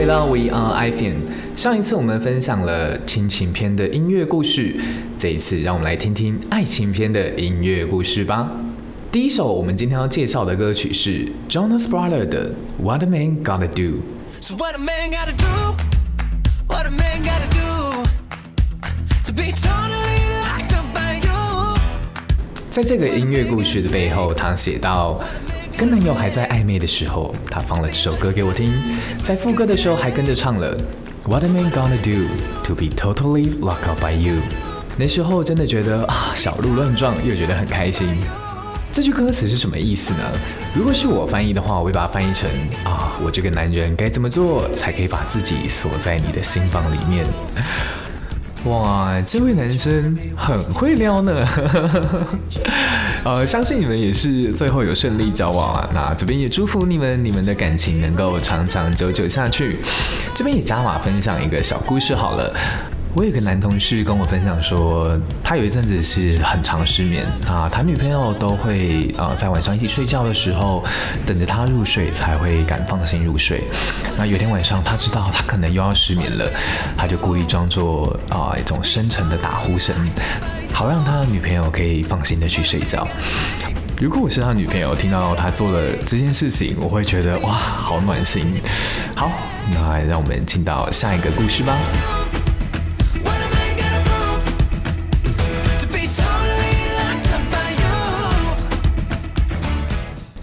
回到 We Are I Fan。上一次我们分享了亲情片的音乐故事，这一次让我们来听听爱情片的音乐故事吧。第一首我们今天要介绍的歌曲是 Jonas Brothers 的《What a Man Gotta Do》。So what a man gotta do? What a man gotta do to be totally locked up by you? 在这个音乐故事的背后，他写到。跟男友还在暧昧的时候，他放了这首歌给我听，在副歌的时候还跟着唱了 What a man gonna do to be totally locked up by you？那时候真的觉得啊，小鹿乱撞，又觉得很开心。这句歌词是什么意思呢？如果是我翻译的话，我会把它翻译成啊，我这个男人该怎么做才可以把自己锁在你的心房里面？哇，这位男生很会撩呢。呃，相信你们也是最后有顺利交往啊。那这边也祝福你们，你们的感情能够长长久久下去。这边也加码分享一个小故事好了。我有个男同事跟我分享说，他有一阵子是很常失眠啊，他女朋友都会呃在晚上一起睡觉的时候等着他入睡才会敢放心入睡。那有天晚上他知道他可能又要失眠了，他就故意装作啊一种深沉的打呼声，好让他的女朋友可以放心的去睡觉。如果我是他女朋友，听到他做了这件事情，我会觉得哇好暖心。好，那让我们进到下一个故事吧。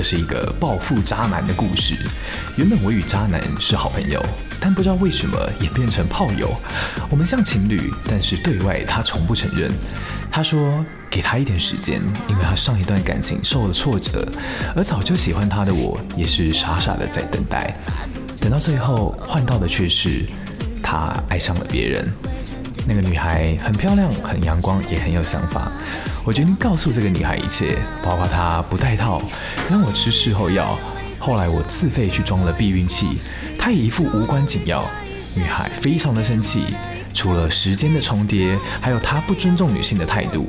这是一个暴富渣男的故事。原本我与渣男是好朋友，但不知道为什么演变成炮友。我们像情侣，但是对外他从不承认。他说给他一点时间，因为他上一段感情受了挫折，而早就喜欢他的我也是傻傻的在等待。等到最后换到的却是他爱上了别人。那个女孩很漂亮，很阳光，也很有想法。我决定告诉这个女孩一切，包括她不戴套，让我吃事后药。后来我自费去装了避孕器，她也一副无关紧要。女孩非常的生气，除了时间的重叠，还有她不尊重女性的态度。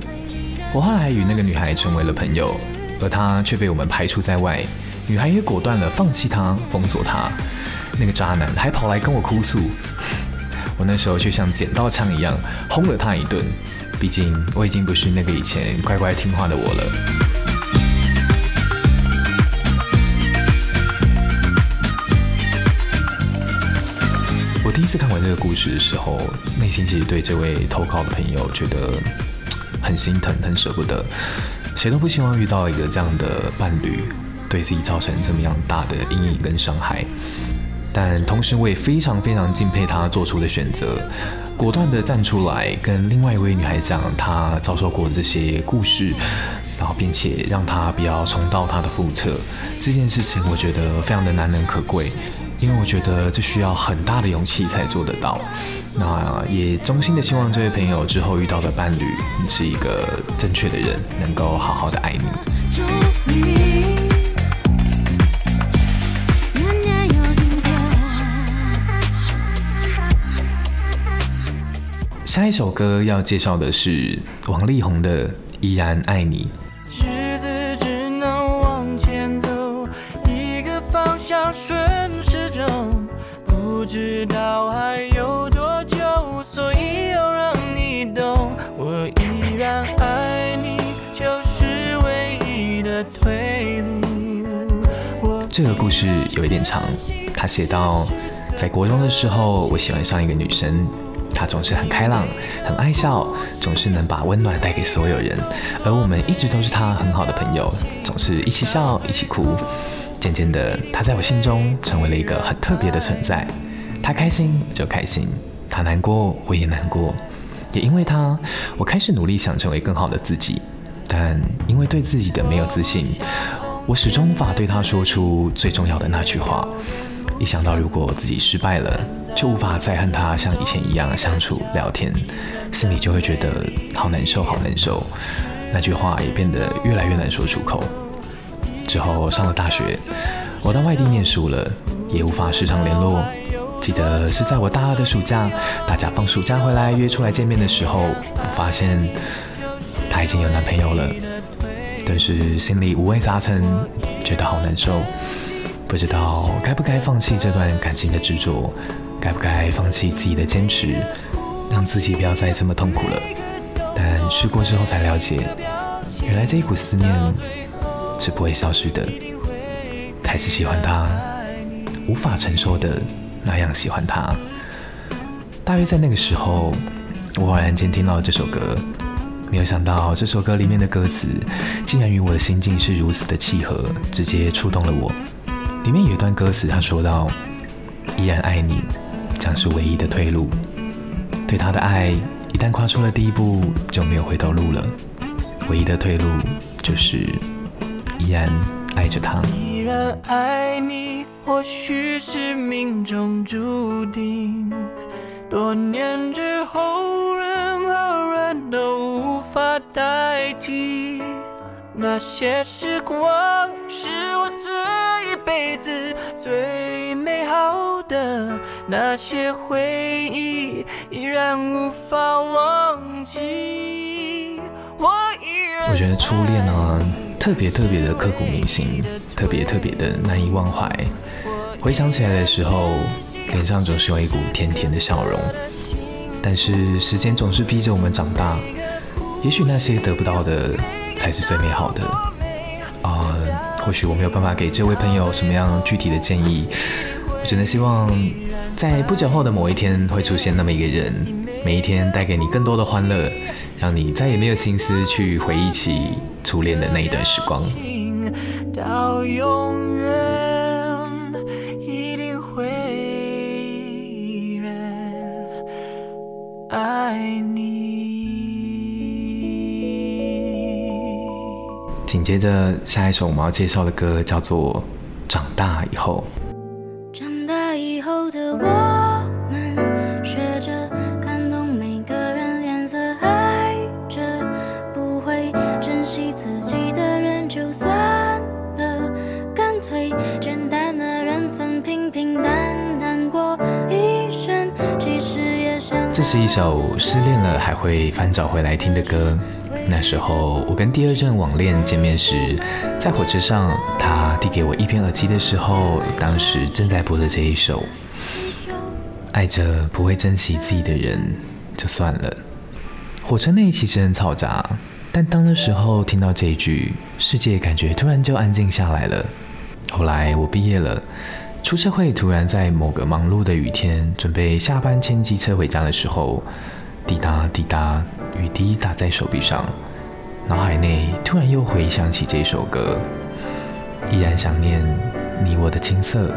我后来与那个女孩成为了朋友，而她却被我们排除在外。女孩也果断了放弃她，封锁她。那个渣男还跑来跟我哭诉，我那时候就像捡到枪一样轰了他一顿。毕竟我已经不是那个以前乖乖听话的我了。我第一次看完这个故事的时候，内心其实对这位投稿的朋友觉得很心疼、很舍不得。谁都不希望遇到一个这样的伴侣，对自己造成这么样大的阴影跟伤害。但同时，我也非常非常敬佩他做出的选择。果断的站出来，跟另外一位女孩讲她遭受过的这些故事，然后并且让她不要重蹈她的覆辙。这件事情我觉得非常的难能可贵，因为我觉得这需要很大的勇气才做得到。那也衷心的希望这位朋友之后遇到的伴侣是一个正确的人，能够好好的爱你。首歌要介绍的是王力宏的《依然爱你》。日子只能往前走，一个方向顺时钟，不知道还有多久，所以要让你懂，我依然爱你，就是唯一的退路。这个故事有一点长，他写到，在国中的时候，我喜欢上一个女生。他总是很开朗，很爱笑，总是能把温暖带给所有人，而我们一直都是他很好的朋友，总是一起笑，一起哭。渐渐的，他在我心中成为了一个很特别的存在。他开心就开心，他难过我也难过。也因为他，我开始努力想成为更好的自己，但因为对自己的没有自信，我始终无法对他说出最重要的那句话。一想到如果自己失败了，就无法再和他像以前一样相处聊天，心里就会觉得好难受，好难受。那句话也变得越来越难说出口。之后上了大学，我到外地念书了，也无法时常联络。记得是在我大二的暑假，大家放暑假回来约出来见面的时候，我发现她已经有男朋友了，顿时心里五味杂陈，觉得好难受，不知道该不该放弃这段感情的执着，该不该放弃自己的坚持，让自己不要再这么痛苦了。但试过之后才了解，原来这一股思念是不会消失的，开始喜欢他，无法承受的。那样喜欢他，大约在那个时候，我偶然间听到了这首歌，没有想到这首歌里面的歌词，竟然与我的心境是如此的契合，直接触动了我。里面有一段歌词，他说到：“依然爱你，将是唯一的退路。对他的爱，一旦跨出了第一步，就没有回头路了。唯一的退路，就是依然爱着他。”依然爱你。或许是命中注定，多年之后，都无法代替。那些时光是我这一辈子最美好的，那些回忆依然无法忘记。我依然。我觉得初恋呢。特别特别的刻骨铭心，特别特别的难以忘怀。回想起来的时候，脸上总是有一股甜甜的笑容。但是时间总是逼着我们长大，也许那些得不到的才是最美好的。啊，或许我没有办法给这位朋友什么样具体的建议，我只能希望在不久后的某一天会出现那么一个人，每一天带给你更多的欢乐。让你再也没有心思去回忆起初恋的那一段时光。到永远爱你。紧接着下一首我们要介绍的歌叫做《长大以后》。是一首失恋了还会翻找回来听的歌。那时候我跟第二任网恋见面时，在火车上，他递给我一片耳机的时候，当时正在播的这一首。爱着不会珍惜自己的人，就算了。火车内其实很嘈杂，但当的时候听到这一句，世界感觉突然就安静下来了。后来我毕业了。出社会，突然在某个忙碌的雨天，准备下班牵机车回家的时候，滴答滴答，雨滴打在手臂上，脑海内突然又回想起这首歌，依然想念你我的青涩，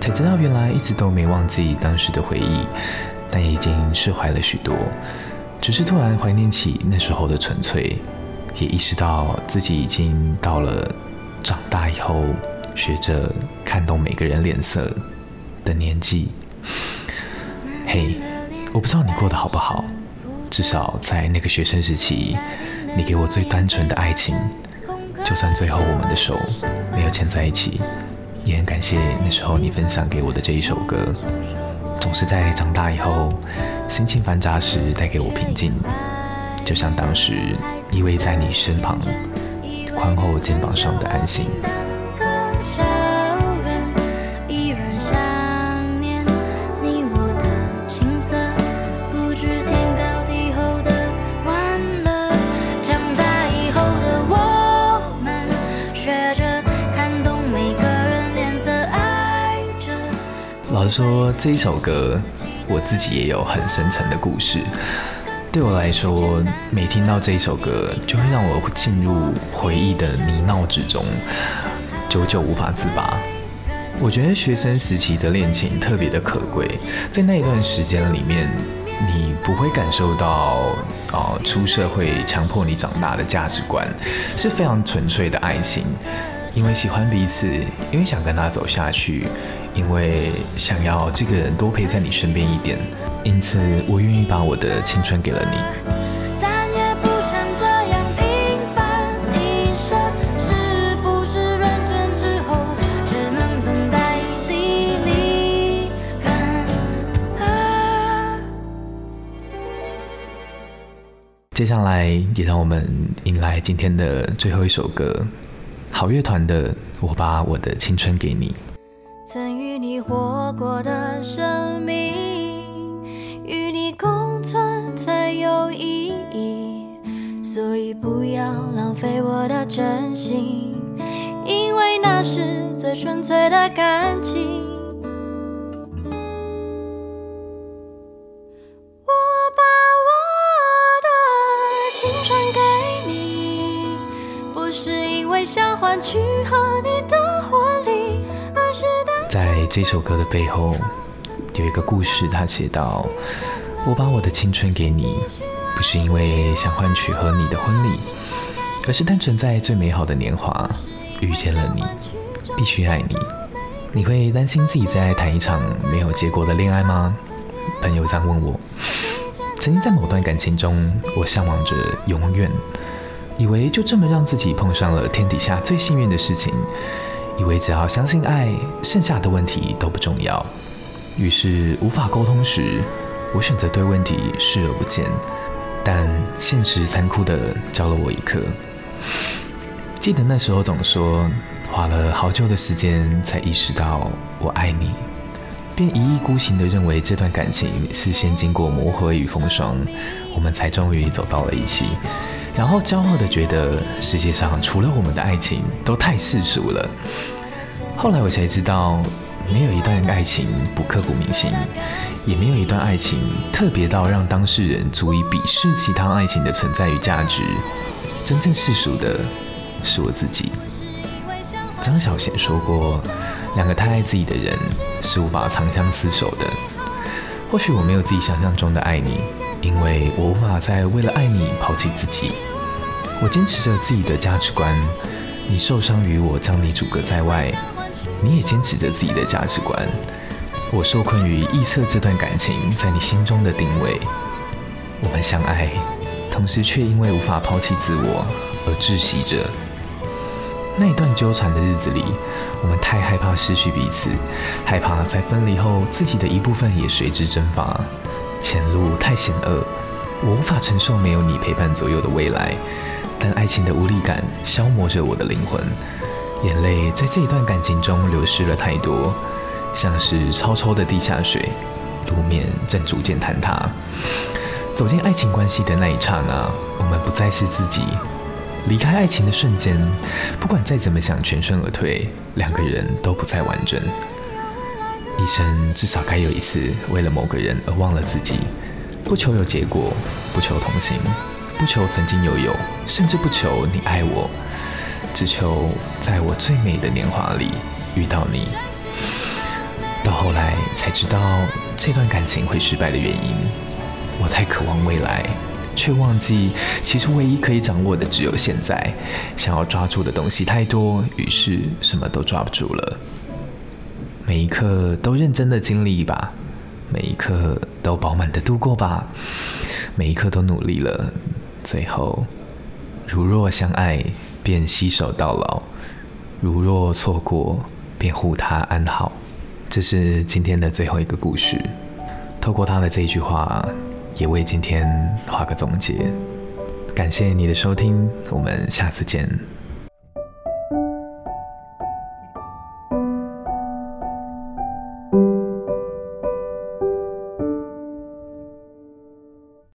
才知道原来一直都没忘记当时的回忆，但也已经释怀了许多，只是突然怀念起那时候的纯粹，也意识到自己已经到了长大以后。学着看懂每个人脸色的年纪。嘿，我不知道你过得好不好，至少在那个学生时期，你给我最单纯的爱情。就算最后我们的手没有牵在一起，也很感谢那时候你分享给我的这一首歌，总是在长大以后心情繁杂时带给我平静，就像当时依偎在你身旁，宽厚肩膀上的安心。说这一首歌，我自己也有很深沉的故事。对我来说，每听到这一首歌，就会让我进入回忆的泥淖之中，久久无法自拔。我觉得学生时期的恋情特别的可贵，在那一段时间里面，你不会感受到啊出社会强迫你长大的价值观，是非常纯粹的爱情。因为喜欢彼此，因为想跟他走下去，因为想要这个人多陪在你身边一点，因此我愿意把我的青春给了你。但也不想这样平凡一生，是不是认真之后只能等待？接下来也让我们迎来今天的最后一首歌，好乐团的《我把我的青春给你》。你活过的生命，与你共存才有意义，所以不要浪费我的真心，因为那是最纯粹的感情。这首歌的背后，有一个故事，他写道：“我把我的青春给你，不是因为想换取和你的婚礼，而是单纯在最美好的年华遇见了你，必须爱你。你会担心自己在谈一场没有结果的恋爱吗？”朋友这样问我。曾经在某段感情中，我向往着永远，以为就这么让自己碰上了天底下最幸运的事情。以为只要相信爱，剩下的问题都不重要。于是无法沟通时，我选择对问题视而不见。但现实残酷的教了我一课。记得那时候总说，花了好久的时间才意识到我爱你，便一意孤行的认为这段感情是先经过磨合与风霜，我们才终于走到了一起。然后骄傲的觉得世界上除了我们的爱情都太世俗了。后来我才知道，没有一段爱情不刻骨铭心，也没有一段爱情特别到让当事人足以鄙视其他爱情的存在与价值。真正世俗的是我自己。张小娴说过，两个太爱自己的人是无法长相厮守的。或许我没有自己想象中的爱你。因为我无法再为了爱你抛弃自己，我坚持着自己的价值观。你受伤于我将你阻隔在外，你也坚持着自己的价值观。我受困于臆测这段感情在你心中的定位。我们相爱，同时却因为无法抛弃自我而窒息着。那一段纠缠的日子里，我们太害怕失去彼此，害怕在分离后自己的一部分也随之蒸发。前路太险恶，我无法承受没有你陪伴左右的未来。但爱情的无力感消磨着我的灵魂，眼泪在这一段感情中流失了太多，像是超抽的地下水，路面正逐渐坍塌。走进爱情关系的那一刹那，我们不再是自己。离开爱情的瞬间，不管再怎么想全身而退，两个人都不再完整。一生至少该有一次为了某个人而忘了自己，不求有结果，不求同行，不求曾经拥有，甚至不求你爱我，只求在我最美的年华里遇到你。到后来才知道这段感情会失败的原因，我太渴望未来，却忘记其实唯一可以掌握的只有现在。想要抓住的东西太多，于是什么都抓不住了。每一刻都认真的经历吧，每一刻都饱满的度过吧，每一刻都努力了，最后如若相爱，便携手到老；如若错过，便护他安好。这是今天的最后一个故事，透过他的这一句话，也为今天画个总结。感谢你的收听，我们下次见。